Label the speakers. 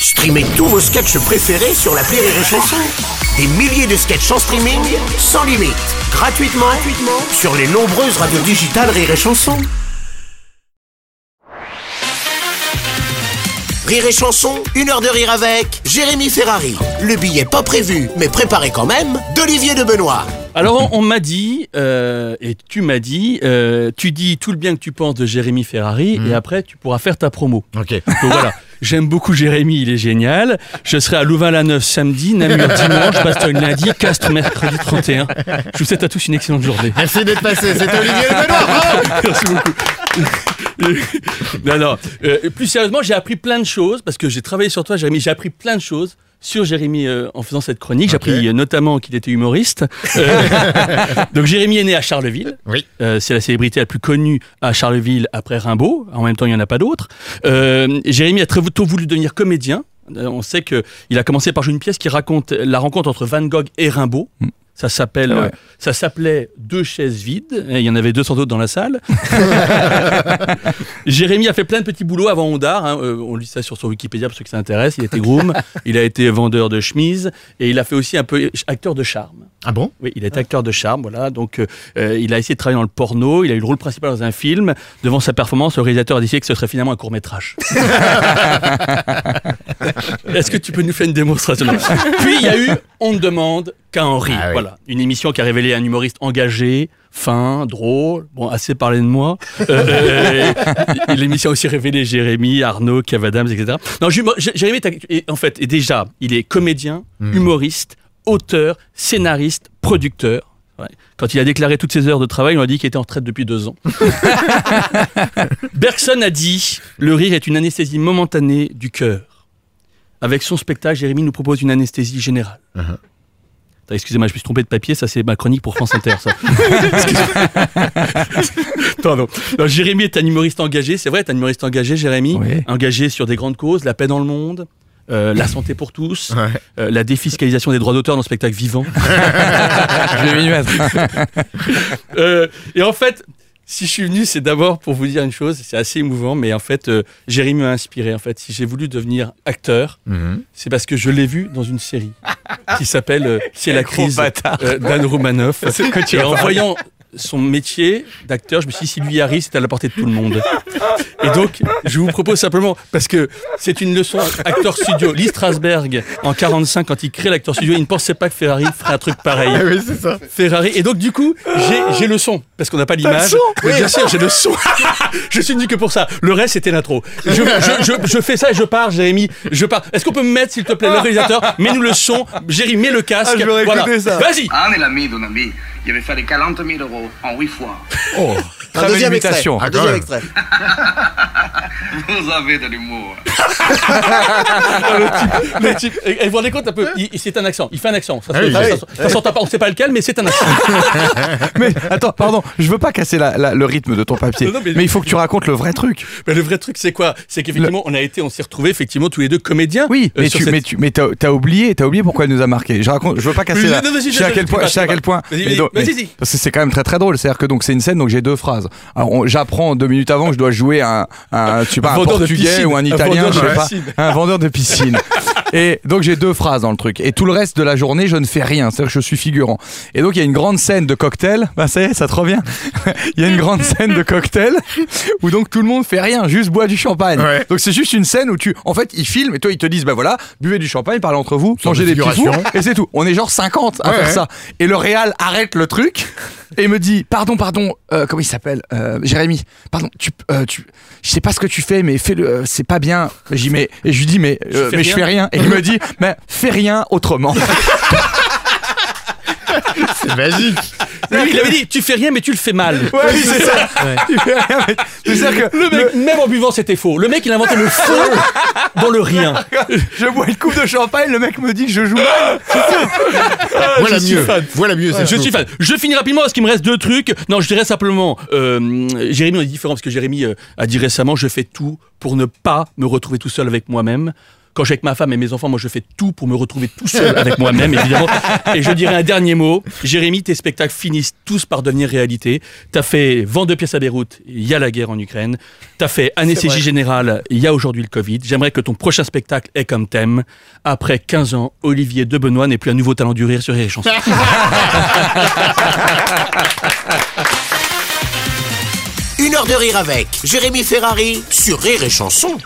Speaker 1: Streamez tous vos sketchs préférés sur la Rire et Chanson. Des milliers de sketchs en streaming, sans limite, gratuitement, gratuitement sur les nombreuses radios digitales Rire et Chanson. Rire et Chanson, une heure de rire avec Jérémy Ferrari. Le billet pas prévu, mais préparé quand même, d'Olivier de Benoît.
Speaker 2: Alors on, m'a dit, euh, et tu m'as dit, euh, tu dis tout le bien que tu penses de Jérémy Ferrari et après tu pourras faire ta promo.
Speaker 3: Ok.
Speaker 2: Donc voilà, j'aime beaucoup Jérémy, il est génial. Je serai à Louvain-la-Neuve samedi, Namur dimanche, Bastogne lundi, Castres mercredi 31. Je vous souhaite à tous une excellente journée.
Speaker 3: Merci d'être passé, c'était Olivier Le Benoît.
Speaker 2: Merci beaucoup. non, non. euh, plus sérieusement, j'ai appris plein de choses parce que j'ai travaillé sur toi, Jérémy. J'ai appris plein de choses sur Jérémy euh, en faisant cette chronique. J'ai appris euh, notamment qu'il était humoriste. Euh, donc Jérémy est né à Charleville.
Speaker 3: Oui.
Speaker 2: C'est la célébrité la plus connue à Charleville après Rimbaud. En même temps, il n'y en a pas d'autres. Jérémy a très tôt voulu devenir comédien. On sait qu'il a commencé par jouer une pièce qui raconte la rencontre entre Van Gogh et Rimbaud. Ça s'appelle,
Speaker 4: Ah ouais.
Speaker 2: euh, ça s'appelait Deux chaises vides. Il y en avait 200 autres dans la salle. Jérémy a fait plein de petits boulots avant Ondar. hein. Euh, on lit ça sur son Wikipédia pour ceux qui s'intéressent. Il était groom, il a été vendeur de chemises et il a fait aussi un peu acteur de charme.
Speaker 3: Ah bon?
Speaker 2: Oui, il est acteur de charme, voilà. Donc, euh, il a essayé de travailler dans le porno. Il a eu le rôle principal dans un film. Devant sa performance, le réalisateur a décidé que ce serait finalement un court métrage. Est-ce que tu peux nous faire une démonstration Puis il y a eu On ne demande qu'à en rire.
Speaker 3: Ah oui.
Speaker 2: Voilà, une émission qui a révélé un humoriste engagé, fin, drôle. Bon, assez parlé de moi. Euh, euh, L'émission a aussi révélé Jérémy, Arnaud, Kev Adams, etc. Non, Jérémy, en fait, déjà, il est comédien, humoriste, auteur, scénariste, producteur. Ouais. Quand il a déclaré toutes ses heures de travail, on a dit qu'il était en retraite depuis deux ans. Bergson a dit Le rire est une anesthésie momentanée du cœur. Avec son spectacle, Jérémy nous propose une anesthésie générale.
Speaker 3: Uh-huh.
Speaker 2: Excusez-moi, je me suis trompé de papier, ça c'est ma chronique pour France Inter. Ça. Pardon. Non, Jérémy est un humoriste engagé, c'est vrai, est un humoriste engagé, Jérémy,
Speaker 4: Oui.
Speaker 2: engagé sur des grandes causes, la paix dans le monde, euh, la santé pour tous,
Speaker 3: Ouais.
Speaker 2: euh, la défiscalisation des droits d'auteur dans le spectacle vivant.
Speaker 4: Je vais m'y mettre.
Speaker 2: Euh, et en fait, si je suis venu, c'est d'abord pour vous dire une chose, c'est assez émouvant, mais en fait, euh, Jérémy m'a inspiré. En fait, si j'ai voulu devenir acteur,
Speaker 3: Mhm.
Speaker 2: c'est parce que je l'ai vu dans une série qui s'appelle euh, C'est la crise euh, d'Anne Romanoff.
Speaker 4: que tu
Speaker 2: Et en voyant son métier d'acteur, je me suis dit, si lui y arrive, c'est à la portée de tout le monde. Et donc, je vous propose simplement, parce que c'est une leçon acteur studio. Lee Strasberg, en 45, quand il crée l'acteur studio, il ne pensait pas que Ferrari ferait un truc pareil.
Speaker 3: Ah oui, c'est ça.
Speaker 2: Ferrari. Et donc, du coup, j'ai, le son. Parce qu'on n'a pas l'image. Mais bien sûr, j'ai le son. je suis venu que pour ça. Le reste, c'était l'intro. Je, je, je, je fais ça et je pars, Jérémy. Je pars. Est-ce qu'on peut me mettre, s'il te plaît, le réalisateur? Mets-nous le son. Jérémy, mets le casque.
Speaker 4: Ah,
Speaker 2: voilà. Vas-y.
Speaker 5: Un est l'ami d'un ami. Il avait fallu 40 000 euros en 8 fois.
Speaker 3: Oh.
Speaker 4: Très belle
Speaker 6: deuxième
Speaker 4: imitation.
Speaker 6: extrait.
Speaker 3: Ah,
Speaker 6: Un deuxième
Speaker 3: quand
Speaker 6: extrait.
Speaker 5: Vous avez de l'humour.
Speaker 2: Le type- et, et vous vous rendez compte un peu C'est un accent. Il fait un accent. Ça,
Speaker 3: Ah oui.
Speaker 2: ça,
Speaker 3: Ah oui.
Speaker 2: ça- ça s'entend pas. On sait pas lequel, mais c'est un accent.
Speaker 4: Mais attends, pardon, je veux pas casser la- la- le rythme de ton papier.
Speaker 2: Non, non, mais-
Speaker 4: mais... il faut que tu racontes le vrai truc.
Speaker 2: mais le vrai truc, c'est quoi? C'est qu'effectivement, on a été, on s'est retrouvés effectivement tous les deux comédiens.
Speaker 4: Oui,
Speaker 2: euh,
Speaker 4: mais tu,
Speaker 2: cette-
Speaker 4: mais tu, mais t'as, t'as oublié, t'as oublié pourquoi elle nous a marqué. Je raconte, je veux pas casser la. je sais à quel point,
Speaker 2: je-
Speaker 4: sais à quel point.
Speaker 2: Vas-y,
Speaker 4: mais
Speaker 2: vas-y,
Speaker 4: c'est quand même très très drôle. C'est-à-dire que donc c'est une scène, donc j'ai deux phrases. Alors j'apprends deux minutes avant que je dois jouer un, un, je sais pas,
Speaker 2: Un
Speaker 4: portugais
Speaker 2: piscine.
Speaker 4: ou un
Speaker 2: Un
Speaker 4: italien, je sais pas, un vendeur de piscine. Et donc j'ai deux phrases dans le truc. Et tout le reste de la journée, je ne fais rien. C'est-à-dire que je suis figurant. Et donc il y a une grande scène de cocktail. Bah ça y est, ça te revient. Il y a une grande scène de cocktail où donc tout le monde fait rien, juste boit du champagne.
Speaker 3: Ouais.
Speaker 4: Donc c'est juste une scène où tu, en fait, ils filment et toi ils te disent bah voilà, buvez du champagne, parlez entre vous, mangez
Speaker 3: de
Speaker 4: des petits fours et c'est tout. On est genre 50 à
Speaker 3: Ouais,
Speaker 4: faire
Speaker 3: ouais.
Speaker 4: ça. Et le réal arrête le truc et me dit pardon pardon euh, comment il s'appelle Euh, Jérémy pardon tu euh, tu je sais pas ce que tu fais mais fais le euh, c'est pas bien j'y mets et je lui dis mais
Speaker 2: fais
Speaker 4: mais je fais rien et il me dit mais fais rien autrement
Speaker 3: C'est magique.
Speaker 2: Lui, il avait dit Tu fais rien, mais tu le fais mal.
Speaker 4: ouais oui, c'est ça Il fait rien, mais- c'est-à-dire que
Speaker 2: Le mec, même en buvant, c'était faux. Le mec, il a inventé le faux dans le rien.
Speaker 4: je bois une coupe de champagne le mec me dit que je joue mal
Speaker 3: Voilà
Speaker 2: je suis
Speaker 3: mieux.
Speaker 2: fan.
Speaker 3: Voilà mieux. c'est
Speaker 2: Je
Speaker 3: tout.
Speaker 2: suis fan. Je finis rapidement parce qu'il me reste deux trucs. Non, je dirais simplement, euh, Jérémy, on est différent parce que Jérémy euh, a dit récemment, je fais tout pour ne pas me retrouver tout seul avec moi-même. Quand je suis avec ma femme et mes enfants, moi je fais tout pour me retrouver tout seul avec moi-même, évidemment. Et je dirais un dernier mot. Jérémy, tes spectacles finissent tous par devenir réalité. T'as fait Vent de pièces à Beyrouth, il y a la guerre en Ukraine. T'as fait Anesthésie générale, il y a aujourd'hui le Covid. J'aimerais que ton prochain spectacle ait comme thème, après 15 ans, Olivier de Benoît n'est plus un nouveau talent du rire sur Rire et Chanson.
Speaker 1: Une heure de rire avec Jérémy Ferrari sur Rire et Chanson.